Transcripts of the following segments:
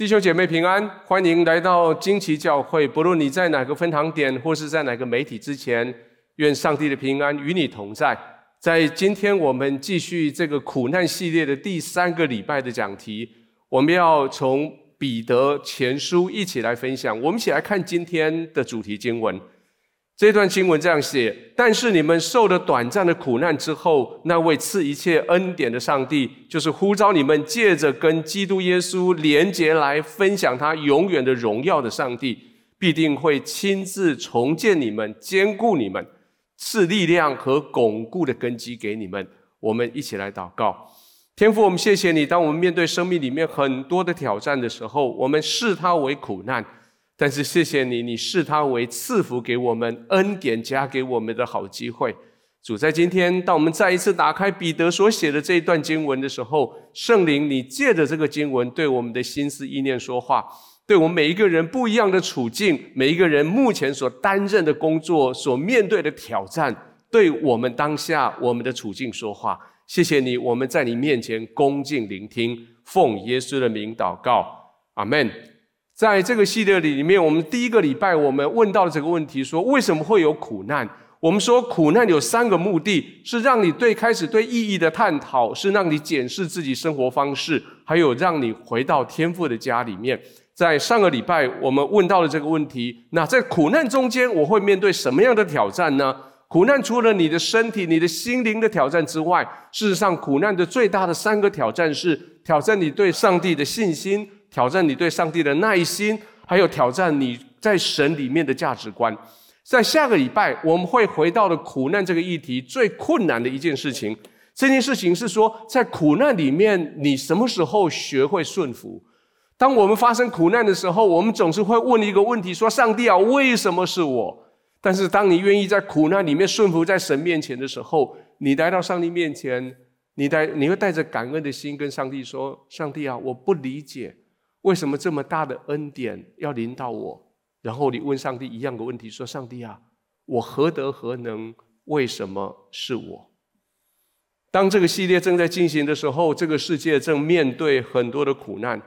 弟兄姐妹平安，欢迎来到惊奇教会。不论你在哪个分堂点，或是在哪个媒体之前，愿上帝的平安与你同在。在今天我们继续这个苦难系列的第三个礼拜的讲题，我们要从彼得前书一起来分享。我们一起来看今天的主题经文。这段经文这样写：但是你们受了短暂的苦难之后，那位赐一切恩典的上帝，就是呼召你们借着跟基督耶稣连结来分享他永远的荣耀的上帝，必定会亲自重建你们，坚固你们，赐力量和巩固的根基给你们。我们一起来祷告：天父，我们谢谢你，当我们面对生命里面很多的挑战的时候，我们视它为苦难。但是谢谢你，你视它为赐福给我们恩典加给我们的好机会。主，在今天，当我们再一次打开彼得所写的这一段经文的时候，圣灵，你借着这个经文对我们的心思意念说话，对我们每一个人不一样的处境，每一个人目前所担任的工作所面对的挑战，对我们当下我们的处境说话。谢谢你，我们在你面前恭敬聆听，奉耶稣的名祷告，阿门。在这个系列里里面，我们第一个礼拜我们问到了这个问题：说为什么会有苦难？我们说苦难有三个目的，是让你对开始对意义的探讨，是让你检视自己生活方式，还有让你回到天父的家里面。在上个礼拜，我们问到了这个问题：那在苦难中间，我会面对什么样的挑战呢？苦难除了你的身体、你的心灵的挑战之外，事实上，苦难的最大的三个挑战是挑战你对上帝的信心。挑战你对上帝的耐心，还有挑战你在神里面的价值观。在下个礼拜，我们会回到了苦难这个议题最困难的一件事情。这件事情是说，在苦难里面，你什么时候学会顺服？当我们发生苦难的时候，我们总是会问一个问题：说，上帝啊，为什么是我？但是，当你愿意在苦难里面顺服在神面前的时候，你来到上帝面前，你带你会带着感恩的心跟上帝说：上帝啊，我不理解。为什么这么大的恩典要临到我？然后你问上帝一样的问题，说：“上帝啊，我何德何能？为什么是我？”当这个系列正在进行的时候，这个世界正面对很多的苦难。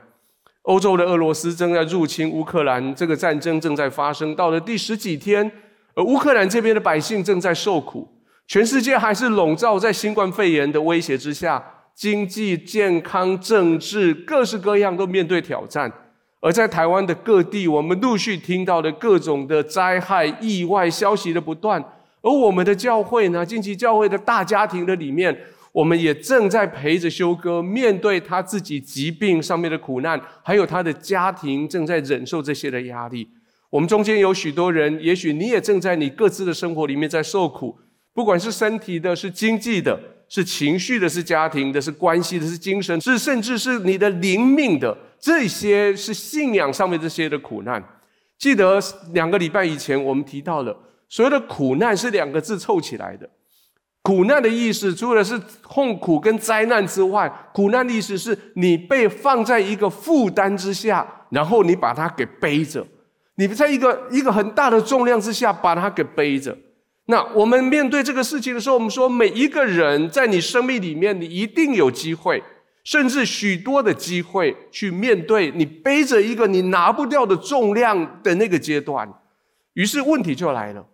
欧洲的俄罗斯正在入侵乌克兰，这个战争正在发生，到了第十几天，而乌克兰这边的百姓正在受苦，全世界还是笼罩在新冠肺炎的威胁之下。经济、健康、政治，各式各样都面对挑战。而在台湾的各地，我们陆续听到的各种的灾害、意外消息的不断。而我们的教会呢，近期教会的大家庭的里面，我们也正在陪着修哥面对他自己疾病上面的苦难，还有他的家庭正在忍受这些的压力。我们中间有许多人，也许你也正在你各自的生活里面在受苦，不管是身体的，是经济的。是情绪的，是家庭的，是关系的，是精神，是甚至是你的灵命的，这些是信仰上面这些的苦难。记得两个礼拜以前我们提到了，所谓的苦难是两个字凑起来的。苦难的意思，除了是痛苦跟灾难之外，苦难的意思是你被放在一个负担之下，然后你把它给背着，你在一个一个很大的重量之下把它给背着。那我们面对这个事情的时候，我们说每一个人在你生命里面，你一定有机会，甚至许多的机会去面对你背着一个你拿不掉的重量的那个阶段。于是问题就来了：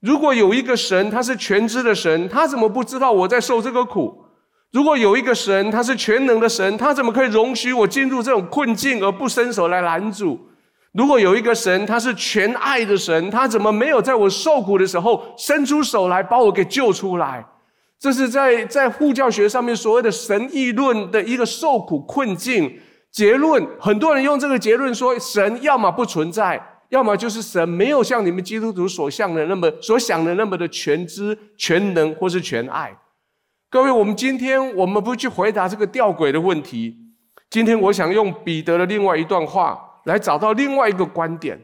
如果有一个神，他是全知的神，他怎么不知道我在受这个苦？如果有一个神，他是全能的神，他怎么可以容许我进入这种困境而不伸手来拦阻？如果有一个神，他是全爱的神，他怎么没有在我受苦的时候伸出手来把我给救出来？这是在在护教学上面所谓的神议论的一个受苦困境结论。很多人用这个结论说，神要么不存在，要么就是神没有像你们基督徒所想的那么所想的那么的全知、全能或是全爱。各位，我们今天我们不去回答这个吊诡的问题。今天我想用彼得的另外一段话。来找到另外一个观点，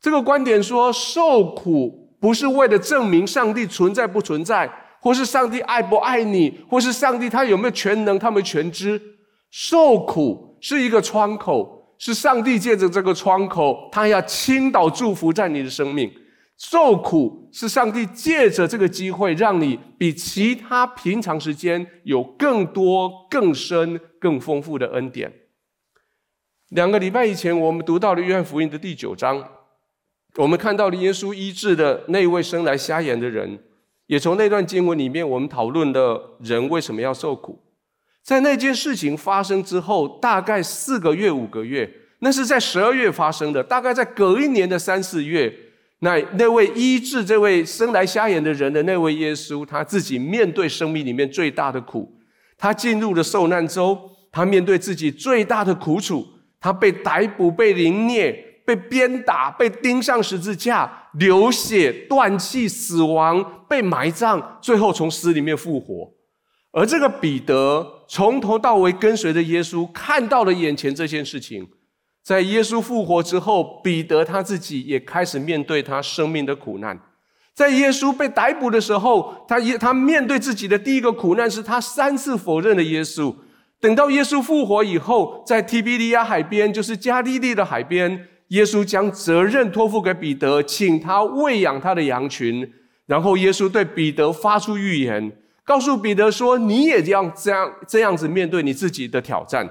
这个观点说，受苦不是为了证明上帝存在不存在，或是上帝爱不爱你，或是上帝他有没有全能，他们全知。受苦是一个窗口，是上帝借着这个窗口，他要倾倒祝福在你的生命。受苦是上帝借着这个机会，让你比其他平常时间有更多、更深、更丰富的恩典。两个礼拜以前，我们读到了约翰福音的第九章，我们看到了耶稣医治的那位生来瞎眼的人，也从那段经文里面，我们讨论了人为什么要受苦。在那件事情发生之后，大概四个月、五个月，那是在十二月发生的。大概在隔一年的三四月，那那位医治这位生来瞎眼的人的那位耶稣，他自己面对生命里面最大的苦，他进入了受难周，他面对自己最大的苦楚，他被逮捕、被凌虐、被鞭打、被钉上十字架、流血、断气、死亡、被埋葬，最后从死里面复活。而这个彼得从头到尾跟随着耶稣，看到了眼前这件事情。在耶稣复活之后，彼得他自己也开始面对他生命的苦难。在耶稣被逮捕的时候，他也他面对自己的第一个苦难是他三次否认了耶稣。等到耶稣复活以后，在提比利亚海边，就是加利利的海边，耶稣将责任托付给彼得，请他喂养他的羊群。然后耶稣对彼得发出预言。告诉彼得说：“你也要这样这样子面对你自己的挑战。”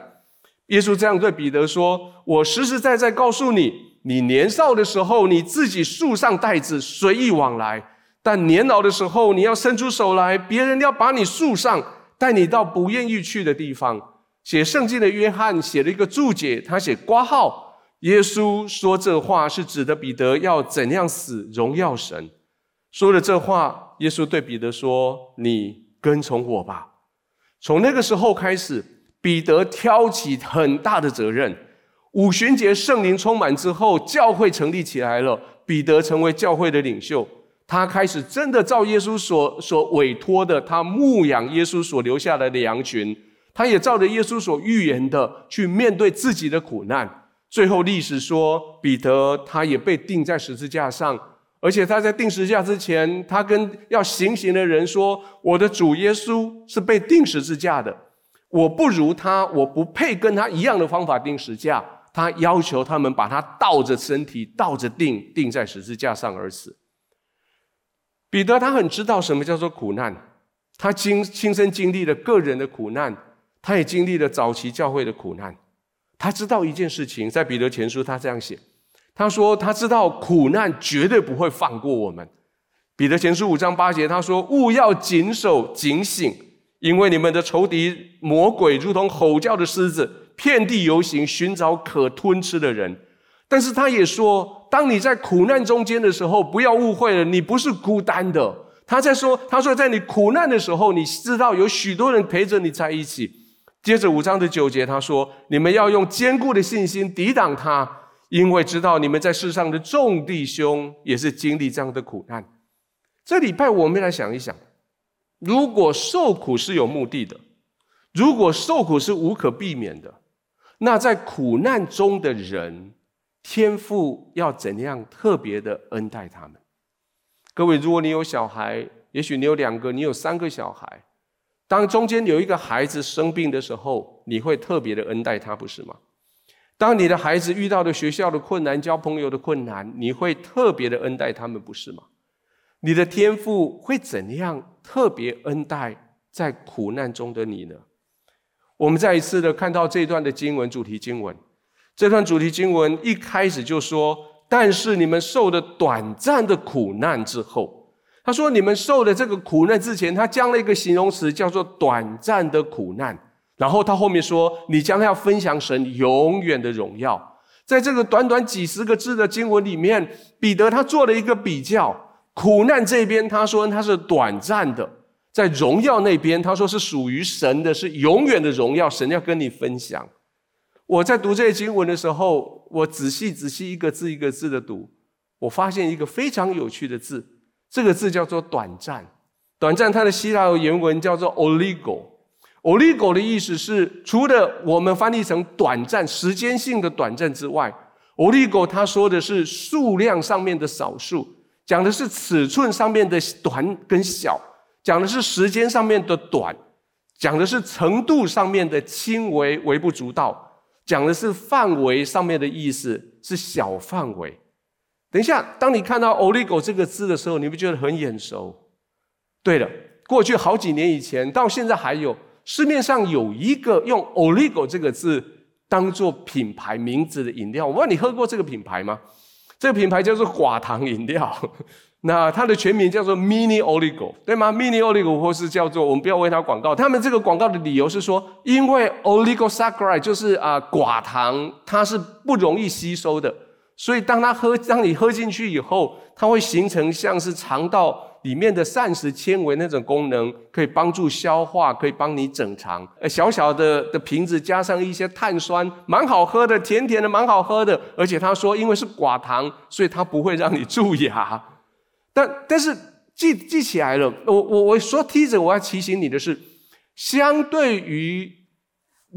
耶稣这样对彼得说：“我实实在在告诉你，你年少的时候，你自己束上带子，随意往来；但年老的时候，你要伸出手来，别人要把你束上，带你到不愿意去的地方。”写圣经的约翰写了一个注解，他写挂号：“耶稣说这话是指的彼得要怎样死，荣耀神。”说了这话，耶稣对彼得说：“你。”跟从我吧。从那个时候开始，彼得挑起很大的责任。五旬节圣灵充满之后，教会成立起来了。彼得成为教会的领袖，他开始真的照耶稣所所委托的，他牧养耶稣所留下来的羊群。他也照着耶稣所预言的去面对自己的苦难。最后历史说，彼得他也被钉在十字架上。而且他在钉十字架之前，他跟要行刑的人说：“我的主耶稣是被钉十字架的，我不如他，我不配跟他一样的方法钉十字架。”他要求他们把他倒着身体，倒着钉，钉在十字架上而死。彼得他很知道什么叫做苦难，他经亲身经历了个人的苦难，他也经历了早期教会的苦难。他知道一件事情，在彼得前书他这样写。他说：“他知道苦难绝对不会放过我们。”彼得前书五章八节，他说：“勿要谨守警醒，因为你们的仇敌魔鬼如同吼叫的狮子，遍地游行，寻找可吞吃的人。”但是他也说：“当你在苦难中间的时候，不要误会了，你不是孤单的。”他在说：“他说在你苦难的时候，你知道有许多人陪着你在一起。”接着五章的九节，他说：“你们要用坚固的信心抵挡他。”因为知道你们在世上的众弟兄也是经历这样的苦难。这礼拜我们来想一想：如果受苦是有目的的，如果受苦是无可避免的，那在苦难中的人，天父要怎样特别的恩待他们？各位，如果你有小孩，也许你有两个，你有三个小孩，当中间有一个孩子生病的时候，你会特别的恩待他，不是吗？当你的孩子遇到了学校的困难、交朋友的困难，你会特别的恩待他们，不是吗？你的天父会怎样特别恩待在苦难中的你呢？我们再一次的看到这段的经文主题经文，这段主题经文一开始就说：“但是你们受的短暂的苦难之后，他说你们受的这个苦难之前，他加了一个形容词叫做短暂的苦难。”然后他后面说：“你将要分享神永远的荣耀。”在这个短短几十个字的经文里面，彼得他做了一个比较：苦难这边他说他是短暂的，在荣耀那边他说是属于神的，是永远的荣耀。神要跟你分享。我在读这些经文的时候，我仔细仔细一个字一个字的读，我发现一个非常有趣的字，这个字叫做“短暂”。短暂它的希腊文原文叫做 “oligo”。oligo 的意思是，除了我们翻译成短暂、时间性的短暂之外，oligo 它说的是数量上面的少数，讲的是尺寸上面的短跟小，讲的是时间上面的短，讲的是程度上面的轻微、微不足道，讲的是范围上面的意思是小范围。等一下，当你看到 oligo 这个字的时候，你不觉得很眼熟？对了，过去好几年以前，到现在还有。市面上有一个用 “oligo” 这个字当做品牌名字的饮料。我问你喝过这个品牌吗？这个品牌叫做寡糖饮料。那它的全名叫做 Mini Oligo，对吗？Mini Oligo 或是叫做我们不要为它广告。他们这个广告的理由是说，因为 Oligosaccharide 就是啊寡糖，它是不容易吸收的，所以当它喝，当你喝进去以后，它会形成像是肠道里面的膳食纤维那种功能，可以帮助消化，可以帮你整肠。呃，小小的的瓶子加上一些碳酸，蛮好喝的，甜甜的，蛮好喝的。而且他说，因为是寡糖，所以它不会让你蛀牙。但但是记记起来了，我我我说梯子，我要提醒你的是，相对于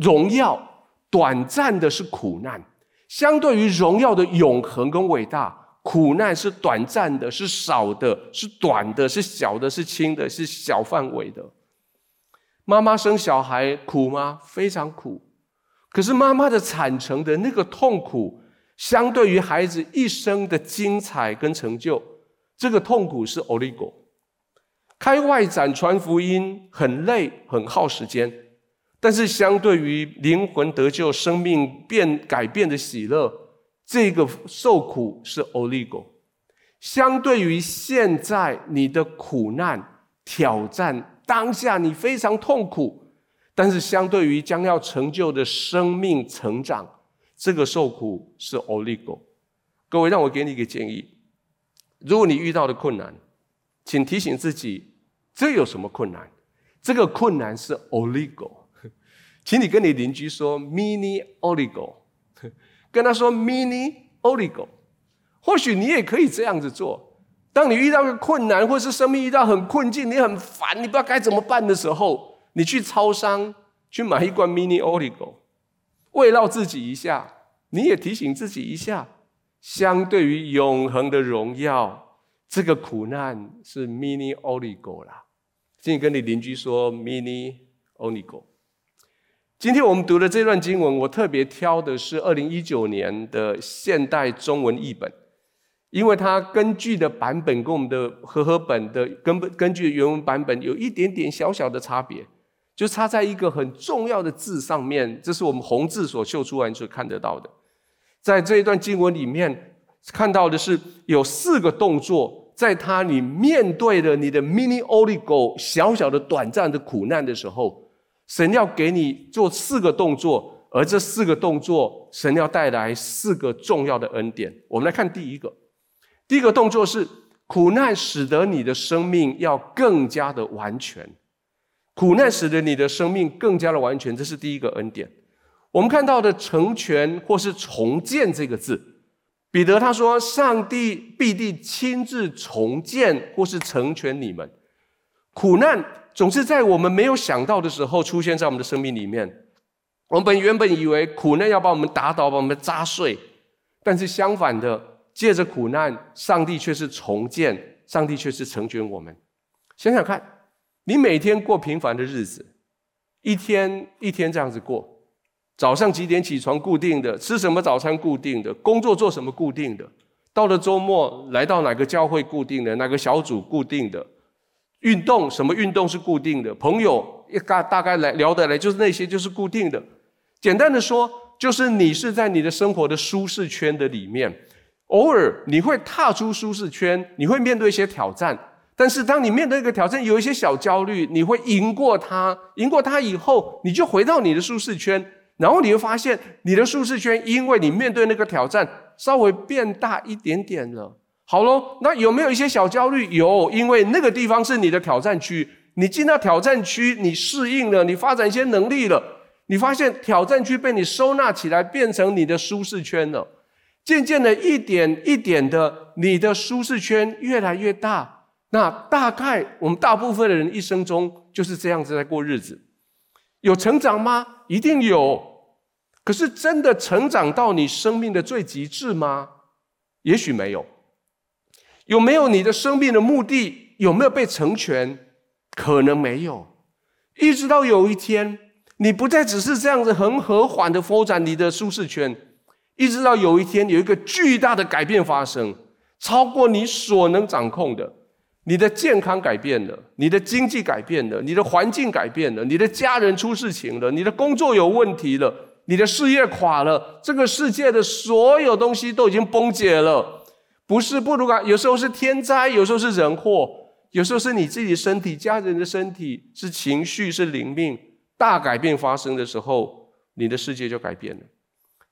荣耀，短暂的是苦难；相对于荣耀的永恒跟伟大，苦难是短暂的，是少的，是短的，是小的，是轻的，是小范围的。妈妈生小孩苦吗？非常苦。可是妈妈的产程的那个痛苦，相对于孩子一生的精彩跟成就。这个痛苦是 oligo，开外展传福音很累很耗时间，但是相对于灵魂得救、生命变改变的喜乐，这个受苦是 oligo。相对于现在你的苦难挑战，当下你非常痛苦，但是相对于将要成就的生命成长，这个受苦是 oligo。各位，让我给你一个建议。如果你遇到的困难，请提醒自己，这有什么困难？这个困难是 oligo，请你跟你邻居说 mini oligo，跟他说 mini oligo。或许你也可以这样子做。当你遇到个困难，或是生命遇到很困境，你很烦，你不知道该怎么办的时候，你去超商去买一罐 mini oligo，慰劳自己一下，你也提醒自己一下。相对于永恒的荣耀，这个苦难是 mini oligo 啦。请你跟你邻居说 mini oligo。今天我们读的这段经文，我特别挑的是二零一九年的现代中文译本，因为它根据的版本跟我们的和合本的根本根据原文版本有一点点小小的差别，就差在一个很重要的字上面，这是我们红字所秀出来所看得到的。在这一段经文里面，看到的是有四个动作，在他你面对了你的 mini oligo 小小的短暂的苦难的时候，神要给你做四个动作，而这四个动作，神要带来四个重要的恩典。我们来看第一个，第一个动作是苦难使得你的生命要更加的完全，苦难使得你的生命更加的完全，这是第一个恩典。我们看到的成全或是重建这个字，彼得他说：“上帝必定亲自重建或是成全你们。”苦难总是在我们没有想到的时候出现在我们的生命里面。我们本原本以为苦难要把我们打倒，把我们砸碎，但是相反的，借着苦难，上帝却是重建，上帝却是成全我们。想想看，你每天过平凡的日子，一天一天这样子过。早上几点起床？固定的，吃什么早餐？固定的，工作做什么？固定的。到了周末，来到哪个教会？固定的，哪个小组？固定的。运动什么运动是固定的？朋友一大大概来聊得来，就是那些就是固定的。简单的说，就是你是在你的生活的舒适圈的里面，偶尔你会踏出舒适圈，你会面对一些挑战。但是当你面对一个挑战，有一些小焦虑，你会赢过它。赢过它以后，你就回到你的舒适圈。然后你会发现，你的舒适圈，因为你面对那个挑战，稍微变大一点点了。好喽，那有没有一些小焦虑？有，因为那个地方是你的挑战区。你进到挑战区，你适应了，你发展一些能力了，你发现挑战区被你收纳起来，变成你的舒适圈了。渐渐的，一点一点的，你的舒适圈越来越大。那大概我们大部分的人一生中就是这样子在过日子。有成长吗？一定有。可是真的成长到你生命的最极致吗？也许没有。有没有你的生命的目的？有没有被成全？可能没有。一直到有一天，你不再只是这样子很和缓的发展你的舒适圈，一直到有一天有一个巨大的改变发生，超过你所能掌控的。你的健康改变了，你的经济改变了，你的环境改变了，你的家人出事情了，你的工作有问题了，你的事业垮了，这个世界的所有东西都已经崩解了。不是不如啊，有时候是天灾，有时候是人祸，有时候是你自己身体、家人的身体，是情绪、是灵命。大改变发生的时候，你的世界就改变了，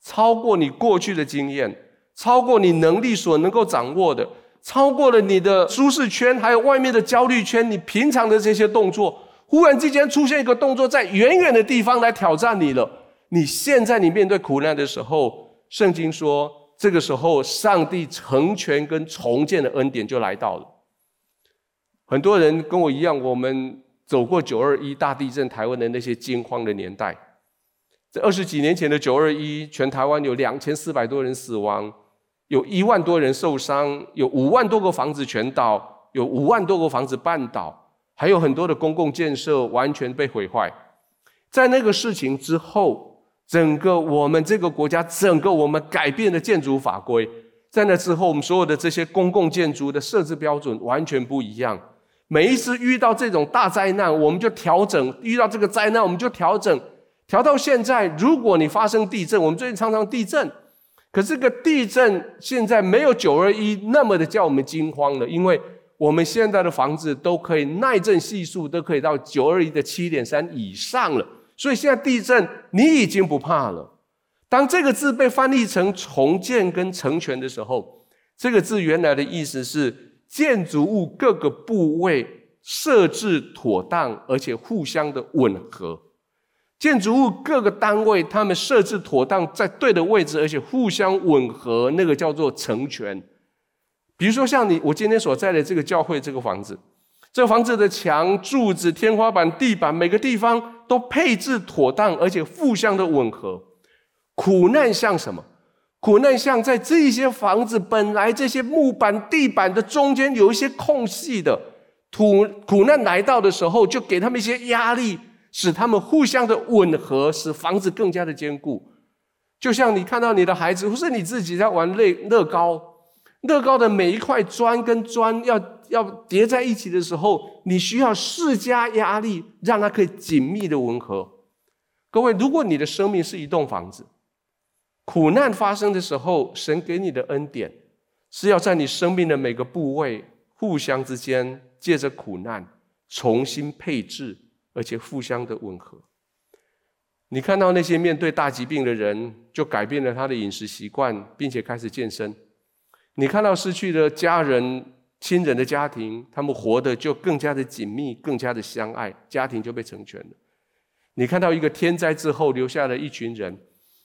超过你过去的经验，超过你能力所能够掌握的，超过了你的舒适圈，还有外面的焦虑圈。你平常的这些动作，忽然之间出现一个动作，在远远的地方来挑战你了。你现在你面对苦难的时候，圣经说。这个时候，上帝成全跟重建的恩典就来到了。很多人跟我一样，我们走过九二一大地震台湾的那些惊慌的年代。在二十几年前的九二一，全台湾有两千四百多人死亡，有一万多人受伤，有五万多个房子全倒，有五万多个房子半倒，还有很多的公共建设完全被毁坏。在那个事情之后，整个我们这个国家，整个我们改变了建筑法规，在那之后，我们所有的这些公共建筑的设置标准完全不一样。每一次遇到这种大灾难，我们就调整；遇到这个灾难，我们就调整。调到现在，如果你发生地震，我们最近常常地震，可是这个地震现在没有九二一那么的叫我们惊慌了，因为我们现在的房子都可以耐震系数都可以到九二一的七点三以上了。所以现在地震，你已经不怕了。当这个字被翻译成重建跟成全的时候，这个字原来的意思是建筑物各个部位设置妥当，而且互相的吻合。建筑物各个单位他们设置妥当，在对的位置，而且互相吻合，那个叫做成全。比如说像你我今天所在的这个教会这个房子。这房子的墙、柱子、天花板、地板，每个地方都配置妥当，而且互相的吻合。苦难像什么？苦难像在这些房子本来这些木板、地板的中间有一些空隙的，苦苦难来到的时候，就给他们一些压力，使他们互相的吻合，使房子更加的坚固。就像你看到你的孩子，或是你自己在玩乐乐高，乐高的每一块砖跟砖要。要叠在一起的时候，你需要施加压力，让它可以紧密的吻合。各位，如果你的生命是一栋房子，苦难发生的时候，神给你的恩典是要在你生命的每个部位互相之间，借着苦难重新配置，而且互相的吻合。你看到那些面对大疾病的人，就改变了他的饮食习惯，并且开始健身。你看到失去的家人。亲人的家庭，他们活得就更加的紧密，更加的相爱，家庭就被成全了。你看到一个天灾之后留下了一群人，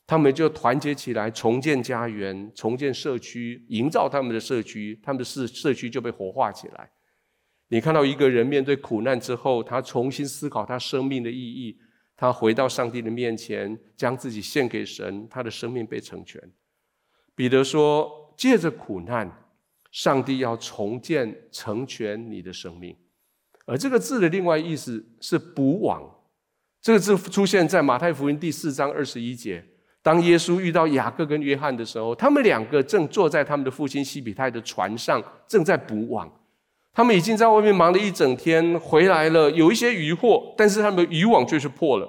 他们就团结起来，重建家园，重建社区，营造他们的社区，他们的社社区就被活化起来。你看到一个人面对苦难之后，他重新思考他生命的意义，他回到上帝的面前，将自己献给神，他的生命被成全。彼得说：“借着苦难。”上帝要重建、成全你的生命，而这个字的另外意思是补网。这个字出现在马太福音第四章二十一节。当耶稣遇到雅各跟约翰的时候，他们两个正坐在他们的父亲西比太的船上，正在补网。他们已经在外面忙了一整天，回来了，有一些渔获，但是他们的渔网却是破了。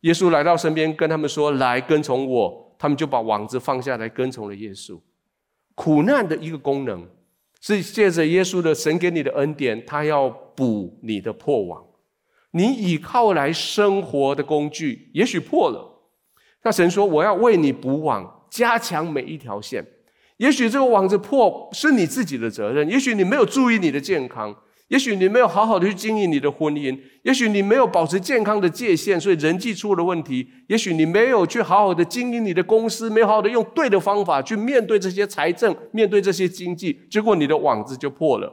耶稣来到身边，跟他们说：“来，跟从我。”他们就把网子放下来，跟从了耶稣。苦难的一个功能。是借着耶稣的神给你的恩典，他要补你的破网。你倚靠来生活的工具，也许破了，那神说：“我要为你补网，加强每一条线。”也许这个网子破是你自己的责任，也许你没有注意你的健康。也许你没有好好的去经营你的婚姻，也许你没有保持健康的界限，所以人际出了问题。也许你没有去好好的经营你的公司，没有好好的用对的方法去面对这些财政，面对这些经济，结果你的网子就破了。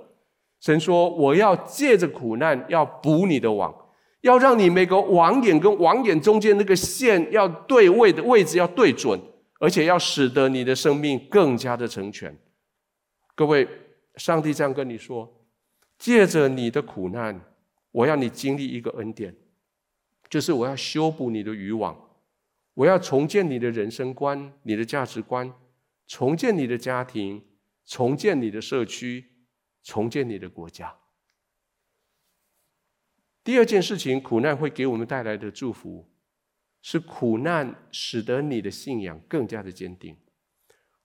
神说：“我要借着苦难要补你的网，要让你每个网眼跟网眼中间那个线要对位的位置要对准，而且要使得你的生命更加的成全。”各位，上帝这样跟你说。借着你的苦难，我要你经历一个恩典，就是我要修补你的渔网，我要重建你的人生观、你的价值观，重建你的家庭，重建你的社区，重建你的国家。第二件事情，苦难会给我们带来的祝福，是苦难使得你的信仰更加的坚定。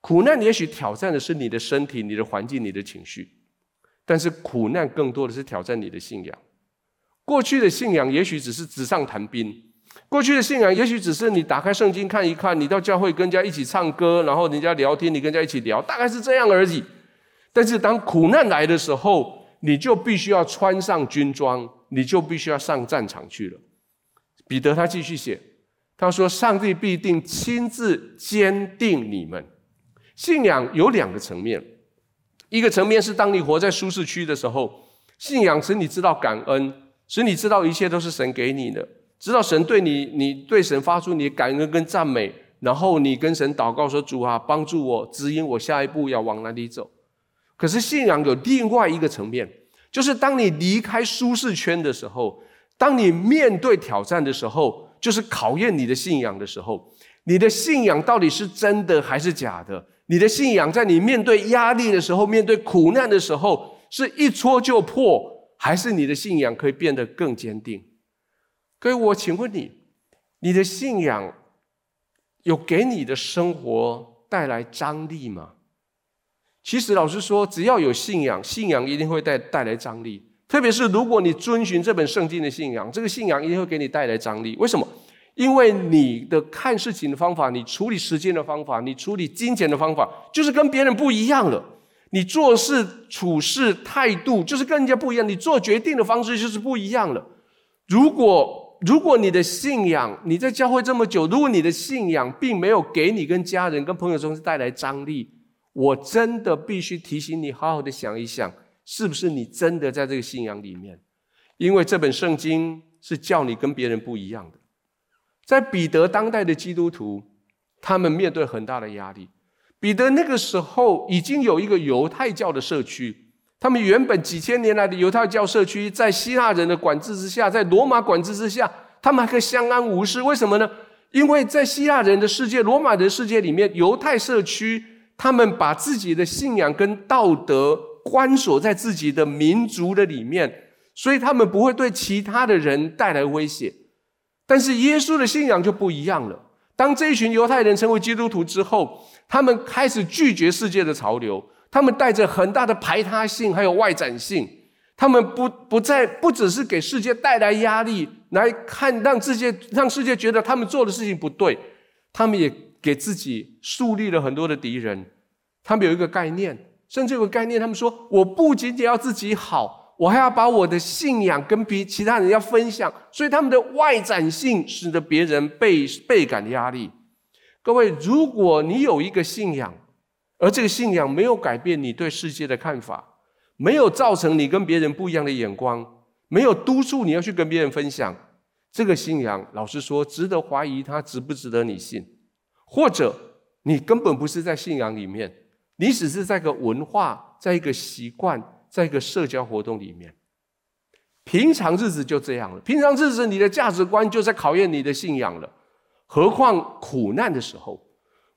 苦难也许挑战的是你的身体、你的环境、你的情绪，但是苦难更多的是挑战你的信仰。过去的信仰也许只是纸上谈兵，过去的信仰也许只是你打开圣经看一看，你到教会跟人家一起唱歌，然后人家聊天，你跟人家一起聊，大概是这样而已。但是当苦难来的时候，你就必须要穿上军装，你就必须要上战场去了。彼得他继续写，他说：“上帝必定亲自坚定你们。”信仰有两个层面，一个层面是当你活在舒适区的时候，信仰使你知道感恩，使你知道一切都是神给你的，知道神对你，你对神发出你的感恩跟赞美，然后你跟神祷告说：“主啊，帮助我，指引我下一步要往哪里走。”可是信仰有另外一个层面，就是当你离开舒适圈的时候，当你面对挑战的时候，就是考验你的信仰的时候，你的信仰到底是真的还是假的？你的信仰在你面对压力的时候，面对苦难的时候，是一戳就破，还是你的信仰可以变得更坚定？各位，我请问你，你的信仰有给你的生活带来张力吗？其实，老实说，只要有信仰，信仰一定会带带来张力。特别是如果你遵循这本圣经的信仰，这个信仰一定会给你带来张力。为什么？因为你的看事情的方法，你处理时间的方法，你处理金钱的方法，就是跟别人不一样了。你做事处事态度，就是跟人家不一样。你做决定的方式，就是不一样了。如果如果你的信仰，你在教会这么久，如果你的信仰并没有给你跟家人、跟朋友中带来张力，我真的必须提醒你，好好的想一想，是不是你真的在这个信仰里面？因为这本圣经是叫你跟别人不一样的。在彼得当代的基督徒，他们面对很大的压力。彼得那个时候已经有一个犹太教的社区，他们原本几千年来的犹太教社区，在希腊人的管制之下，在罗马管制之下，他们还可以相安无事。为什么呢？因为在希腊人的世界、罗马人的世界里面，犹太社区他们把自己的信仰跟道德关锁在自己的民族的里面，所以他们不会对其他的人带来威胁。但是耶稣的信仰就不一样了。当这一群犹太人成为基督徒之后，他们开始拒绝世界的潮流，他们带着很大的排他性，还有外展性。他们不不再不只是给世界带来压力，来看让世界让世界觉得他们做的事情不对，他们也给自己树立了很多的敌人。他们有一个概念，甚至有个概念，他们说：我不仅仅要自己好。我还要把我的信仰跟别其他人要分享，所以他们的外展性使得别人倍倍感压力。各位，如果你有一个信仰，而这个信仰没有改变你对世界的看法，没有造成你跟别人不一样的眼光，没有督促你要去跟别人分享这个信仰，老实说，值得怀疑它值不值得你信，或者你根本不是在信仰里面，你只是在一个文化，在一个习惯。在一个社交活动里面，平常日子就这样了。平常日子，你的价值观就在考验你的信仰了。何况苦难的时候，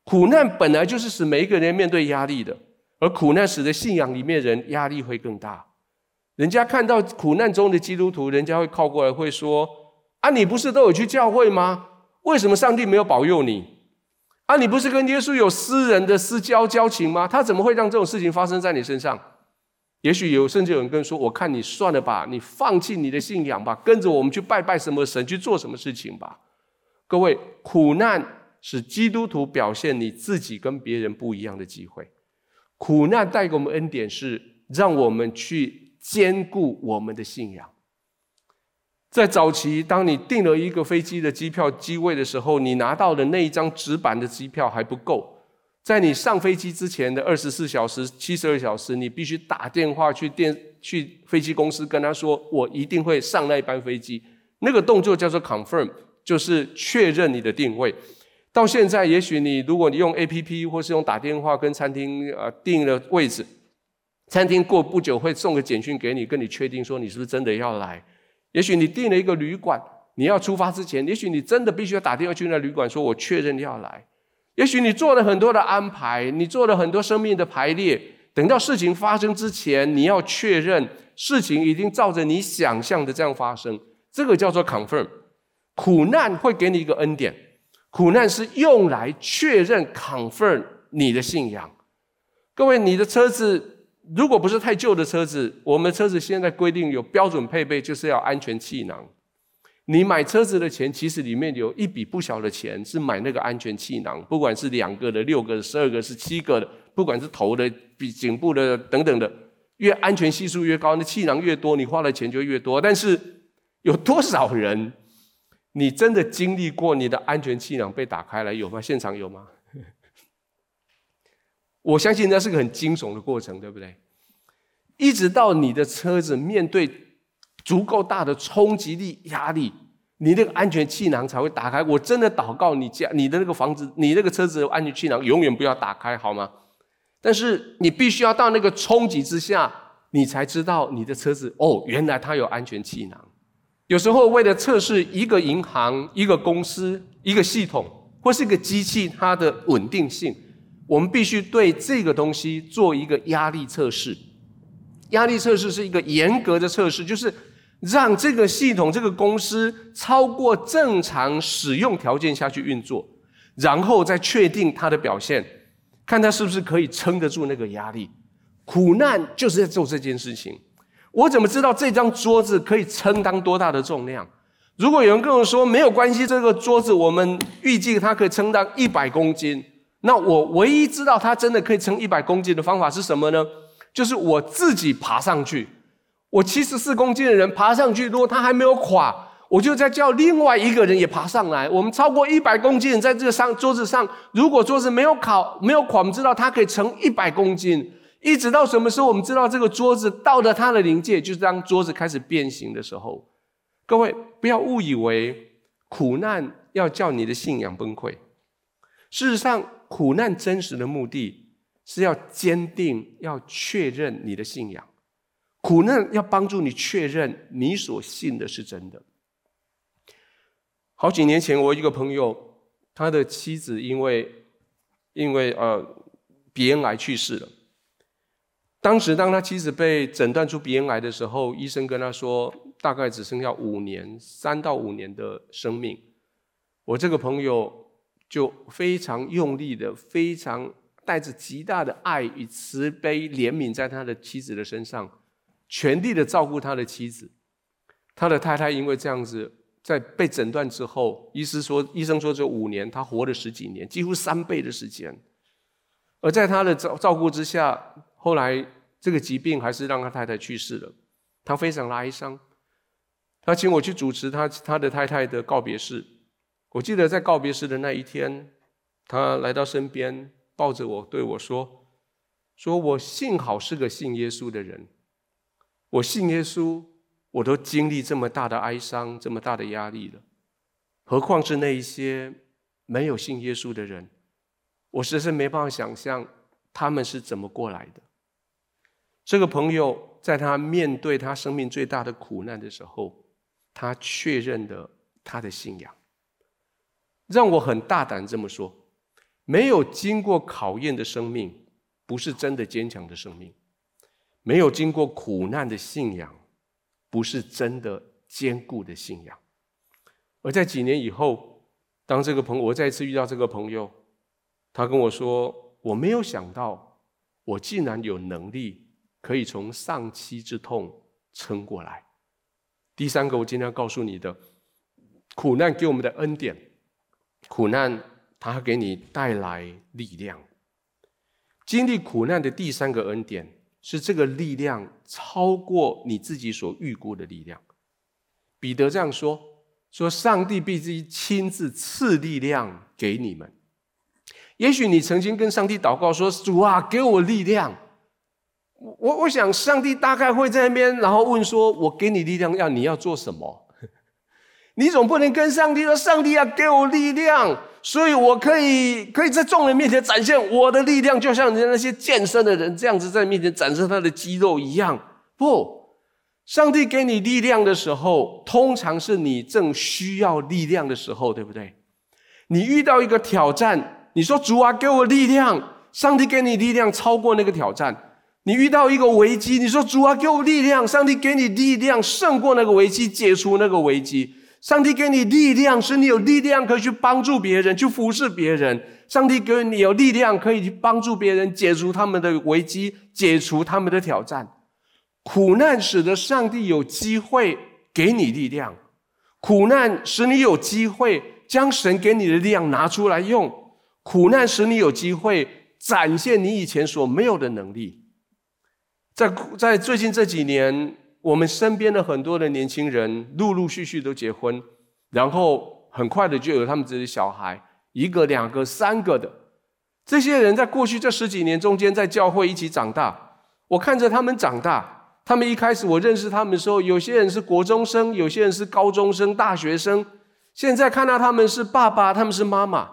苦难本来就是使每一个人面对压力的，而苦难使得信仰里面人压力会更大。人家看到苦难中的基督徒，人家会靠过来，会说：“啊，你不是都有去教会吗？为什么上帝没有保佑你？啊，你不是跟耶稣有私人的私交交情吗？他怎么会让这种事情发生在你身上？”也许有，甚至有人跟说：“我看你算了吧，你放弃你的信仰吧，跟着我们去拜拜什么神，去做什么事情吧。”各位，苦难是基督徒表现你自己跟别人不一样的机会。苦难带给我们恩典，是让我们去坚固我们的信仰。在早期，当你订了一个飞机的机票机位的时候，你拿到的那一张纸板的机票还不够。在你上飞机之前的二十四小时、七十二小时，你必须打电话去电去飞机公司跟他说：“我一定会上那一班飞机。”那个动作叫做 confirm，就是确认你的定位。到现在，也许你如果你用 APP 或是用打电话跟餐厅呃订了位置，餐厅过不久会送个简讯给你，跟你确定说你是不是真的要来。也许你订了一个旅馆，你要出发之前，也许你真的必须要打电话去那旅馆，说我确认要来。也许你做了很多的安排，你做了很多生命的排列，等到事情发生之前，你要确认事情已经照着你想象的这样发生，这个叫做 confirm。苦难会给你一个恩典，苦难是用来确认 confirm 你的信仰。各位，你的车子如果不是太旧的车子，我们车子现在规定有标准配备，就是要安全气囊。你买车子的钱，其实里面有一笔不小的钱是买那个安全气囊，不管是两个的、六个的、十二个、是七个的，不管是头的、比颈部的等等的，越安全系数越高，那气囊越多，你花的钱就越多。但是有多少人，你真的经历过你的安全气囊被打开来有吗？现场有吗？我相信那是个很惊悚的过程，对不对？一直到你的车子面对。足够大的冲击力、压力，你那个安全气囊才会打开。我真的祷告你家、你的那个房子、你那个车子的安全气囊永远不要打开，好吗？但是你必须要到那个冲击之下，你才知道你的车子哦，原来它有安全气囊。有时候为了测试一个银行、一个公司、一个系统或是一个机器它的稳定性，我们必须对这个东西做一个压力测试。压力测试是一个严格的测试，就是。让这个系统、这个公司超过正常使用条件下去运作，然后再确定它的表现，看它是不是可以撑得住那个压力。苦难就是在做这件事情。我怎么知道这张桌子可以承担多大的重量？如果有人跟我说没有关系，这个桌子我们预计它可以承担一百公斤，那我唯一知道它真的可以撑一百公斤的方法是什么呢？就是我自己爬上去。我七十四公斤的人爬上去，如果他还没有垮，我就再叫另外一个人也爬上来。我们超过一百公斤人在这个上桌子上，如果桌子没有考没有垮，我们知道它可以盛一百公斤。一直到什么时候，我们知道这个桌子到了它的临界，就是当桌子开始变形的时候。各位不要误以为苦难要叫你的信仰崩溃。事实上，苦难真实的目的是要坚定，要确认你的信仰。苦难要帮助你确认你所信的是真的。好几年前，我一个朋友，他的妻子因为因为呃鼻咽癌去世了。当时当他妻子被诊断出鼻咽癌的时候，医生跟他说，大概只剩下五年，三到五年的生命。我这个朋友就非常用力的，非常带着极大的爱与慈悲怜悯，在他的妻子的身上。全力的照顾他的妻子，他的太太因为这样子，在被诊断之后，医师说，医生说这五年，他活了十几年，几乎三倍的时间。而在他的照照顾之下，后来这个疾病还是让他太太去世了，他非常的哀伤。他请我去主持他他的太太的告别式。我记得在告别式的那一天，他来到身边，抱着我对我说：“说我幸好是个信耶稣的人。”我信耶稣，我都经历这么大的哀伤，这么大的压力了，何况是那一些没有信耶稣的人，我实在是没办法想象他们是怎么过来的。这个朋友在他面对他生命最大的苦难的时候，他确认了他的信仰，让我很大胆这么说：没有经过考验的生命，不是真的坚强的生命。没有经过苦难的信仰，不是真的坚固的信仰。而在几年以后，当这个朋友，我再次遇到这个朋友，他跟我说：“我没有想到，我竟然有能力可以从丧妻之痛撑过来。”第三个，我今天要告诉你的，苦难给我们的恩典，苦难它给你带来力量。经历苦难的第三个恩典。是这个力量超过你自己所预估的力量。彼得这样说：“说上帝必须亲自赐力量给你们。也许你曾经跟上帝祷告说：‘主啊，给我力量。’我我想上帝大概会在那边，然后问说：‘我给你力量，要你要做什么？’你总不能跟上帝说：‘上帝要给我力量。’”所以，我可以可以在众人面前展现我的力量，就像人家那些健身的人这样子在面前展示他的肌肉一样。不，上帝给你力量的时候，通常是你正需要力量的时候，对不对？你遇到一个挑战，你说主啊，给我力量。上帝给你力量超过那个挑战。你遇到一个危机，你说主啊，给我力量。上帝给你力量胜过那个危机，解除那个危机。上帝给你力量，使你有力量可以去帮助别人，去服侍别人。上帝给你有力量，可以去帮助别人解除他们的危机，解除他们的挑战。苦难使得上帝有机会给你力量，苦难使你有机会将神给你的力量拿出来用，苦难使你有机会展现你以前所没有的能力。在在最近这几年，我们身边的很多的年轻人陆陆续续都结婚，然后很快的就有他们自己的小孩，一个、两个、三个的。这些人在过去这十几年中间，在教会一起长大，我看着他们长大。他们一开始我认识他们的时候，有些人是国中生，有些人是高中生、大学生。现在看到他们是爸爸，他们是妈妈。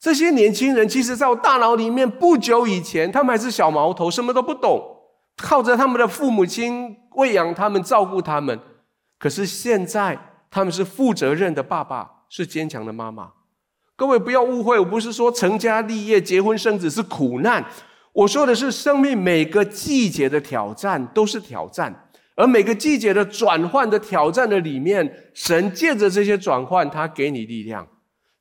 这些年轻人，其实在我大脑里面，不久以前他们还是小毛头，什么都不懂，靠着他们的父母亲喂养他们、照顾他们。可是现在他们是负责任的爸爸，是坚强的妈妈。各位不要误会，我不是说成家立业、结婚生子是苦难。我说的是，生命每个季节的挑战都是挑战，而每个季节的转换的挑战的里面，神借着这些转换，他给你力量。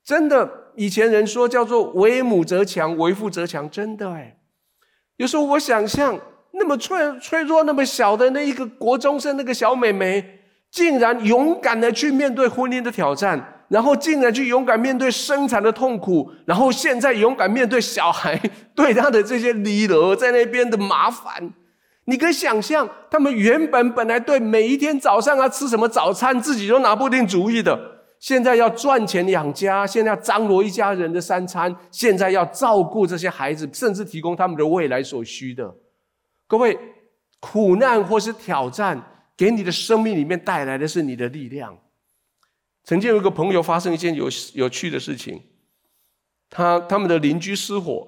真的，以前人说叫做“为母则强，为父则强”，真的哎。有时候我想象，那么脆脆弱、那么小的那一个国中生，那个小妹妹，竟然勇敢的去面对婚姻的挑战。然后竟然去勇敢面对生产的痛苦，然后现在勇敢面对小孩对他的这些离了在那边的麻烦，你可以想象，他们原本本来对每一天早上要吃什么早餐自己都拿不定主意的，现在要赚钱养家，现在要张罗一家人的三餐，现在要照顾这些孩子，甚至提供他们的未来所需的。各位，苦难或是挑战，给你的生命里面带来的是你的力量。曾经有一个朋友发生一件有有趣的事情，他他们的邻居失火，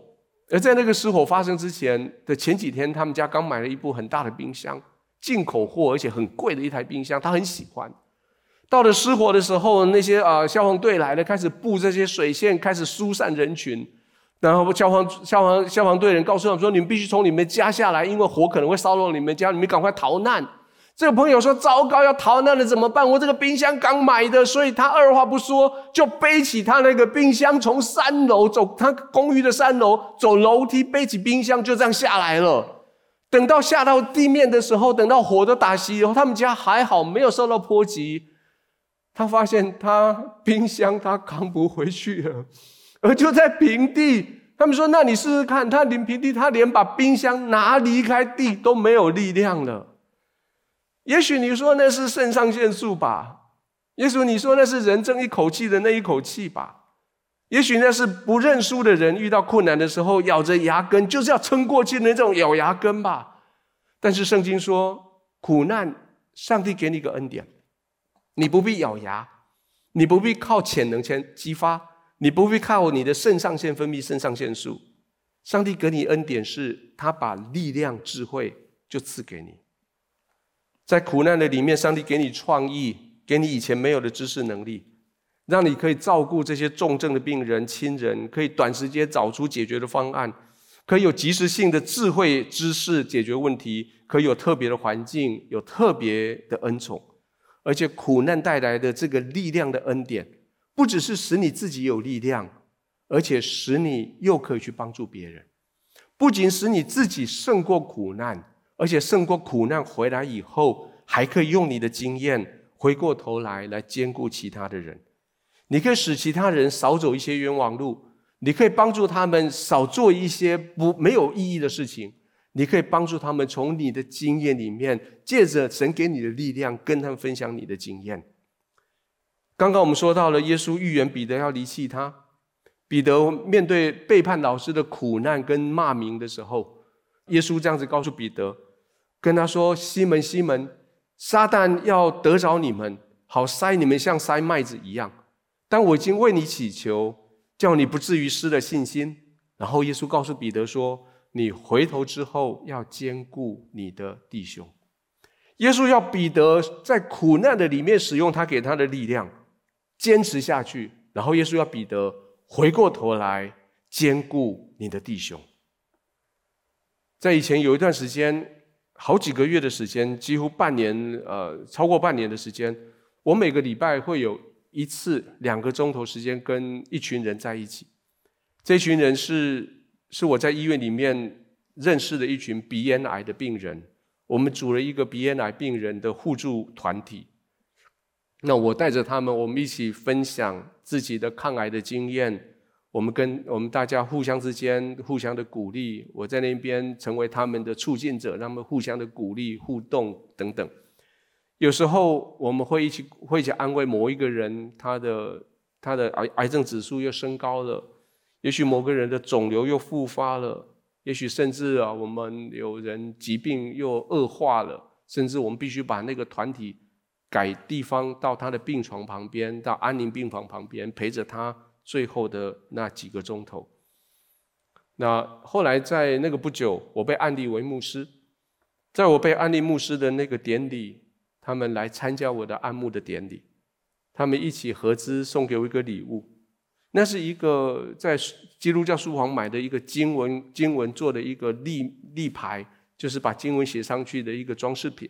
而在那个失火发生之前的前几天，他们家刚买了一部很大的冰箱，进口货，而且很贵的一台冰箱，他很喜欢。到了失火的时候，那些啊消防队来了，开始布这些水线，开始疏散人群，然后消防消防消防队人告诉他们说：“你们必须从你们家下来，因为火可能会烧到你们家，你们赶快逃难。”这个朋友说：“糟糕，要逃难了怎么办？我这个冰箱刚买的，所以他二话不说就背起他那个冰箱，从三楼走，他公寓的三楼走楼梯，背起冰箱就这样下来了。等到下到地面的时候，等到火都打熄以后，他们家还好没有受到波及。他发现他冰箱他扛不回去了，而就在平地。他们说：‘那你试试看。’他临平地，他连把冰箱拿离开地都没有力量了。”也许你说那是肾上腺素吧，也许你说那是人争一口气的那一口气吧，也许那是不认输的人遇到困难的时候咬着牙根就是要撑过去的那种咬牙根吧。但是圣经说，苦难，上帝给你个恩典，你不必咬牙，你不必靠潜能前激发，你不必靠你的肾上腺分泌肾上腺素，上帝给你恩典是，他把力量、智慧就赐给你。在苦难的里面，上帝给你创意，给你以前没有的知识能力，让你可以照顾这些重症的病人、亲人，可以短时间找出解决的方案，可以有及时性的智慧知识解决问题，可以有特别的环境，有特别的恩宠，而且苦难带来的这个力量的恩典，不只是使你自己有力量，而且使你又可以去帮助别人，不仅使你自己胜过苦难。而且胜过苦难回来以后，还可以用你的经验回过头来来兼顾其他的人。你可以使其他人少走一些冤枉路，你可以帮助他们少做一些不没有意义的事情。你可以帮助他们从你的经验里面，借着神给你的力量，跟他们分享你的经验。刚刚我们说到了耶稣预言彼得要离弃他，彼得面对背叛老师的苦难跟骂名的时候，耶稣这样子告诉彼得。跟他说：“西门，西门，撒旦要得着你们，好筛你们，像筛麦子一样。但我已经为你祈求，叫你不至于失了信心。”然后耶稣告诉彼得说：“你回头之后要兼顾你的弟兄。”耶稣要彼得在苦难的里面使用他给他的力量，坚持下去。然后耶稣要彼得回过头来兼顾你的弟兄。在以前有一段时间。好几个月的时间，几乎半年，呃，超过半年的时间，我每个礼拜会有一次两个钟头时间跟一群人在一起，这群人是是我在医院里面认识的一群鼻咽癌的病人，我们组了一个鼻咽癌病人的互助团体。那我带着他们，我们一起分享自己的抗癌的经验。我们跟我们大家互相之间互相的鼓励，我在那边成为他们的促进者，让他们互相的鼓励、互动等等。有时候我们会一起会一起安慰某一个人，他的他的癌癌症指数又升高了，也许某个人的肿瘤又复发了，也许甚至啊，我们有人疾病又恶化了，甚至我们必须把那个团体改地方到他的病床旁边，到安宁病房旁边陪着他。最后的那几个钟头，那后来在那个不久，我被安立为牧师。在我被安立牧师的那个典礼，他们来参加我的按牧的典礼，他们一起合资送给我一个礼物，那是一个在基督教书房买的一个经文经文做的一个立立牌，就是把经文写上去的一个装饰品。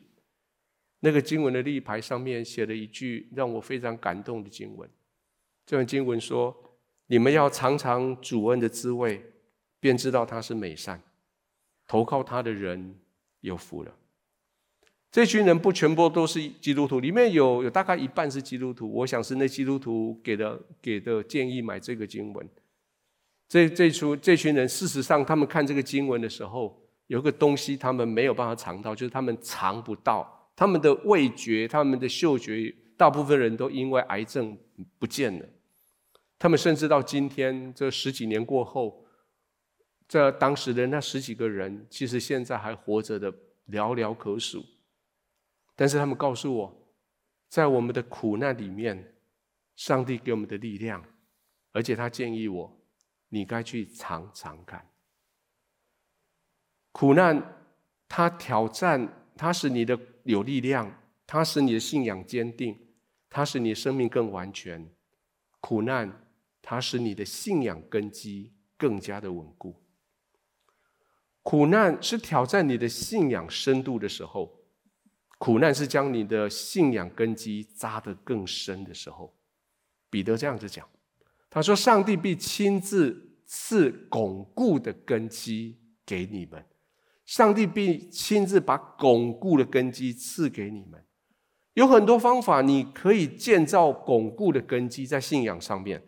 那个经文的立牌上面写了一句让我非常感动的经文，这段经文说。你们要尝尝主恩的滋味，便知道他是美善。投靠他的人有福了。这群人不全部都是基督徒，里面有有大概一半是基督徒。我想是那基督徒给的给的建议买这个经文。这这出这群人，事实上他们看这个经文的时候，有个东西他们没有办法尝到，就是他们尝不到，他们的味觉、他们的嗅觉，大部分人都因为癌症不见了。他们甚至到今天这十几年过后，这当时的那十几个人，其实现在还活着的寥寥可数。但是他们告诉我，在我们的苦难里面，上帝给我们的力量，而且他建议我，你该去尝尝看。苦难，它挑战，它使你的有力量，它使你的信仰坚定，它使你的生命更完全。苦难。它使你的信仰根基更加的稳固。苦难是挑战你的信仰深度的时候，苦难是将你的信仰根基扎得更深的时候。彼得这样子讲，他说：“上帝必亲自赐巩固的根基给你们，上帝必亲自把巩固的根基赐给你们。有很多方法，你可以建造巩固的根基在信仰上面。”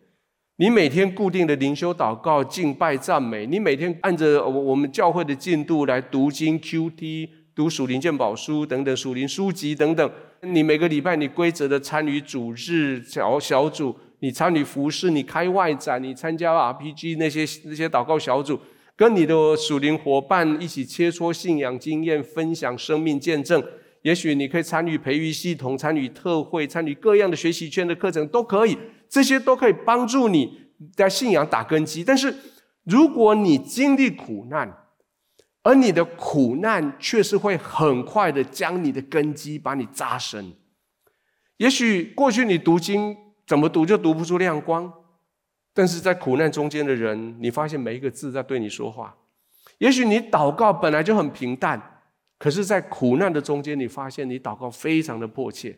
你每天固定的灵修、祷告、敬拜、赞美，你每天按着我们教会的进度来读经、QT、读属灵鉴宝书等等属灵书籍等等。你每个礼拜你规则的参与主日小小组，你参与服事，你开外展，你参加 RPG 那些那些祷告小组，跟你的属灵伙伴一起切磋信仰经验，分享生命见证。也许你可以参与培育系统，参与特会，参与各样的学习圈的课程都可以。这些都可以帮助你在信仰打根基，但是如果你经历苦难，而你的苦难却是会很快的将你的根基把你扎深。也许过去你读经怎么读就读不出亮光，但是在苦难中间的人，你发现每一个字在对你说话。也许你祷告本来就很平淡，可是在苦难的中间，你发现你祷告非常的迫切。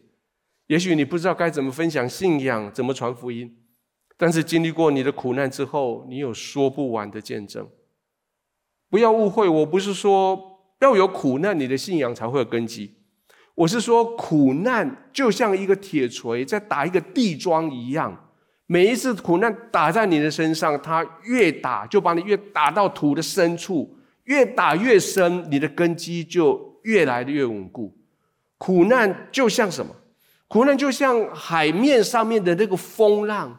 也许你不知道该怎么分享信仰，怎么传福音，但是经历过你的苦难之后，你有说不完的见证。不要误会，我不是说要有苦难，你的信仰才会有根基。我是说，苦难就像一个铁锤在打一个地桩一样，每一次苦难打在你的身上，它越打就把你越打到土的深处，越打越深，你的根基就越来越稳固。苦难就像什么？苦难就像海面上面的那个风浪，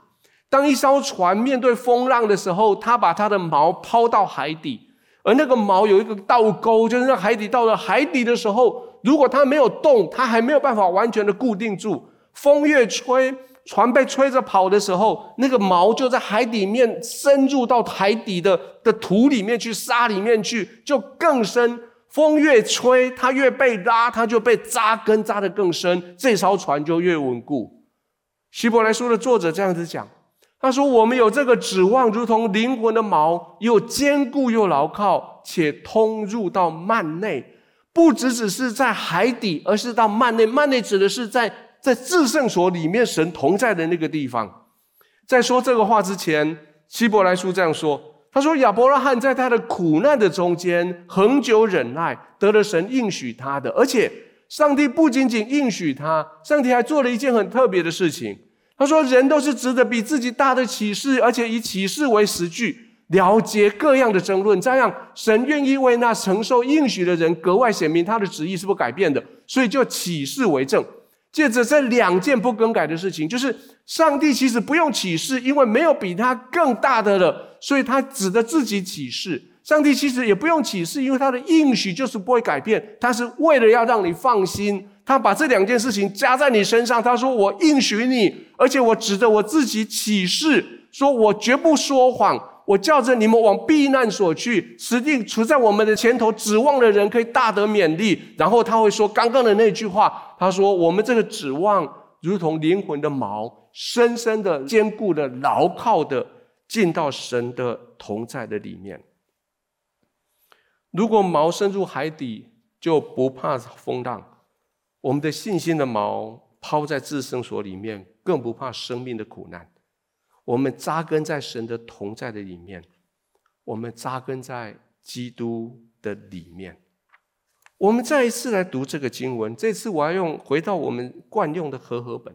当一艘船面对风浪的时候，它把它的锚抛到海底，而那个锚有一个倒钩，就是让海底到了海底的时候，如果它没有动，它还没有办法完全的固定住。风越吹，船被吹着跑的时候，那个锚就在海底面深入到海底的的土里面去，沙里面去，就更深。风越吹，它越被拉，它就被扎根扎得更深，这艘船就越稳固。希伯来书的作者这样子讲，他说：“我们有这个指望，如同灵魂的锚，又坚固又牢靠，且通入到幔内，不只只是在海底，而是到幔内。幔内指的是在在至圣所里面神同在的那个地方。在说这个话之前，希伯来书这样说：“他说亚伯拉罕在他的苦难的中间恒久忍耐，得了神应许他的，而且上帝不仅仅应许他，上帝还做了一件很特别的事情。他说人都是值得比自己大的启示，而且以启示为实据。”了解各样的争论，这样神愿意为那承受应许的人格外显明他的旨意是不改变的，所以就启示为证。借着这两件不更改的事情，就是上帝其实不用启示，因为没有比他更大的了，所以他指着自己启示。上帝其实也不用启示，因为他的应许就是不会改变，他是为了要让你放心，他把这两件事情加在你身上。他说：“我应许你，而且我指着我自己启示，说我绝不说谎。”我叫着你们往避难所去，使定处在我们的前头指望的人可以大得勉励。然后他会说刚刚的那句话，他说：“我们这个指望如同灵魂的锚，深深的、坚固的、牢靠的进到神的同在的里面。如果锚深入海底，就不怕风浪。我们的信心的锚抛在至圣所里面，更不怕生命的苦难。”我们扎根在神的同在的里面，我们扎根在基督的里面。我们再一次来读这个经文，这次我要用回到我们惯用的和合本。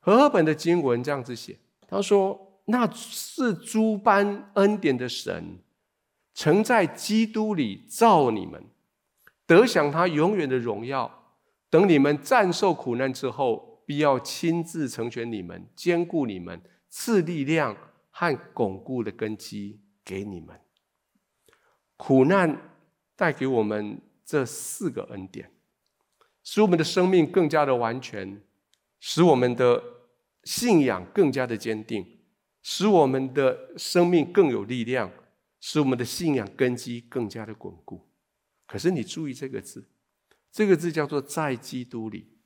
和合本的经文这样子写，他说：“那是诸般恩典的神，曾在基督里造你们，得享他永远的荣耀。等你们战胜苦难之后，必要亲自成全你们，坚固你们。”赐力量和巩固的根基给你们。苦难带给我们这四个恩典，使我们的生命更加的完全，使我们的信仰更加的坚定，使我们的生命更有力量，使我们的信仰根基更加的巩固。可是你注意这个字，这个字叫做在基督里。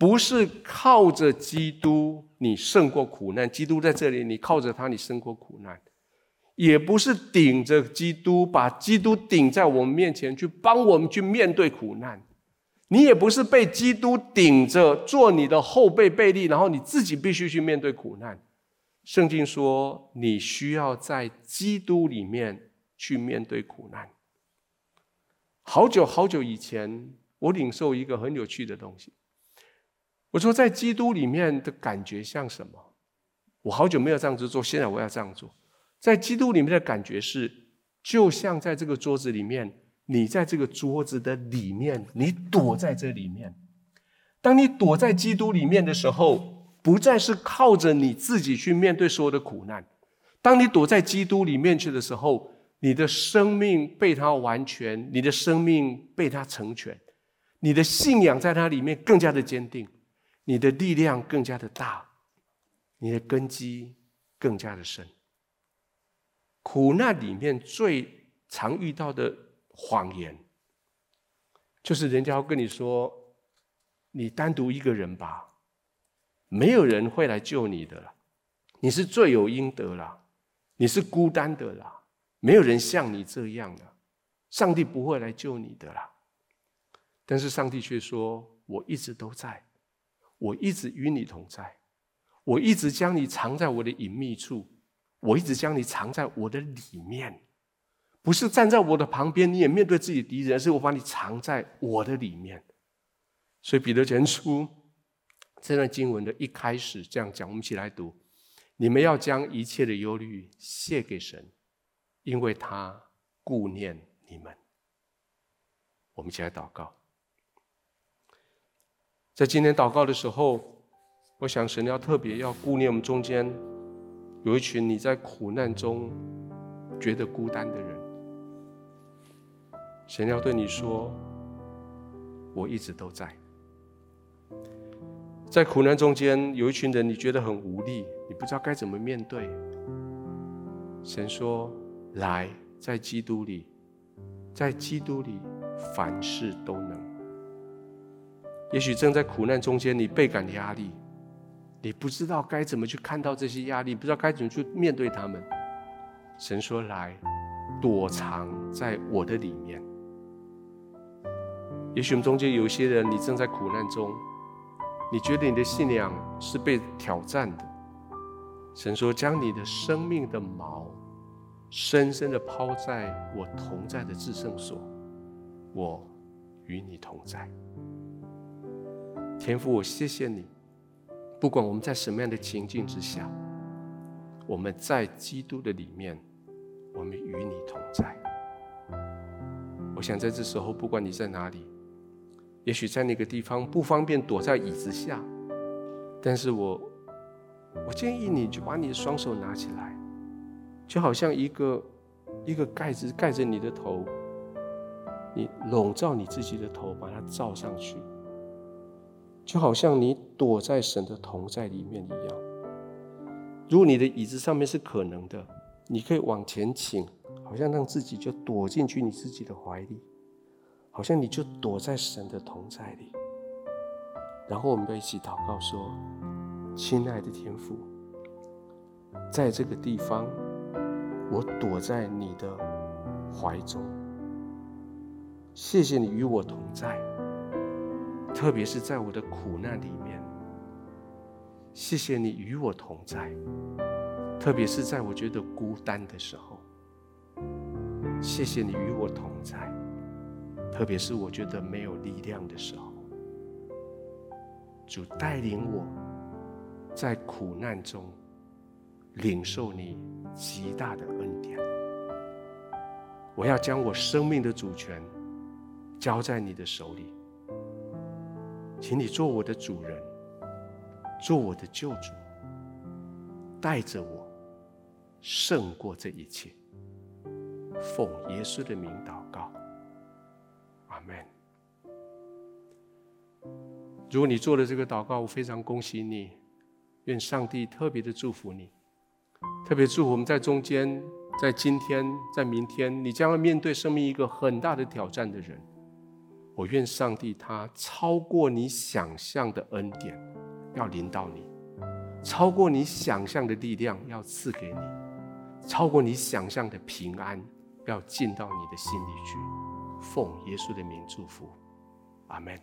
不是靠着基督你胜过苦难，基督在这里，你靠着他你胜过苦难；也不是顶着基督，把基督顶在我们面前去帮我们去面对苦难。你也不是被基督顶着做你的后备备力，然后你自己必须去面对苦难。圣经说，你需要在基督里面去面对苦难。好久好久以前，我领受一个很有趣的东西。我说，在基督里面的感觉像什么？我好久没有这样子做，现在我要这样做。在基督里面的感觉是，就像在这个桌子里面，你在这个桌子的里面，你躲在这里面。当你躲在基督里面的时候，不再是靠着你自己去面对所有的苦难。当你躲在基督里面去的时候，你的生命被他完全，你的生命被他成全，你的信仰在他里面更加的坚定。你的力量更加的大，你的根基更加的深。苦难里面最常遇到的谎言，就是人家要跟你说：“你单独一个人吧，没有人会来救你的了，你是罪有应得了，你是孤单的了，没有人像你这样的，上帝不会来救你的了。”但是上帝却说：“我一直都在。”我一直与你同在，我一直将你藏在我的隐秘处，我一直将你藏在我的里面，不是站在我的旁边，你也面对自己的敌人，而是我把你藏在我的里面。所以彼得前书这段经文的一开始这样讲，我们一起来读：你们要将一切的忧虑卸给神，因为他顾念你们。我们一起来祷告。在今天祷告的时候，我想神要特别要顾念我们中间有一群你在苦难中觉得孤单的人。神要对你说：“我一直都在。”在苦难中间有一群人，你觉得很无力，你不知道该怎么面对。神说：“来，在基督里，在基督里，凡事都能。”也许正在苦难中间，你倍感压力，你不知道该怎么去看到这些压力，不知道该怎么去面对他们。神说：“来，躲藏在我的里面。”也许我们中间有一些人，你正在苦难中，你觉得你的信仰是被挑战的，神说：“将你的生命的锚深深的抛在我同在的至圣所，我与你同在。”天父，我谢谢你，不管我们在什么样的情境之下，我们在基督的里面，我们与你同在。我想在这时候，不管你在哪里。也许在那个地方不方便躲在椅子下，但是我我建议你就把你的双手拿起来，就好像一个一个盖子盖着你的头，你笼罩你自己的头，把它罩上去，就好像你躲在神的同在里面一样。如果你的椅子上面是可能的，你可以往前倾，好像让自己就躲进去你自己的怀里。好像你就躲在神的同在里，然后我们就一起祷告说：“亲爱的天父，在这个地方，我躲在你的怀中。谢谢你与我同在，特别是在我的苦难里面。谢谢你与我同在，特别是在我觉得孤单的时候。谢谢你与我同在。”特别是我觉得没有力量的时候，主带领我，在苦难中领受你极大的恩典。我要将我生命的主权交在你的手里，请你做我的主人，做我的救主，带着我胜过这一切。奉耶稣的名祷告。阿门如果你做了这个祷告，我非常恭喜你，愿上帝特别的祝福你，特别祝福我们在中间，在今天，在明天，你将要面对生命一个很大的挑战的人。我愿上帝他超过你想象的恩典要临到你，超过你想象的力量要赐给你，超过你想象的平安要进到你的心里去。奉耶稣的名祝福，阿门。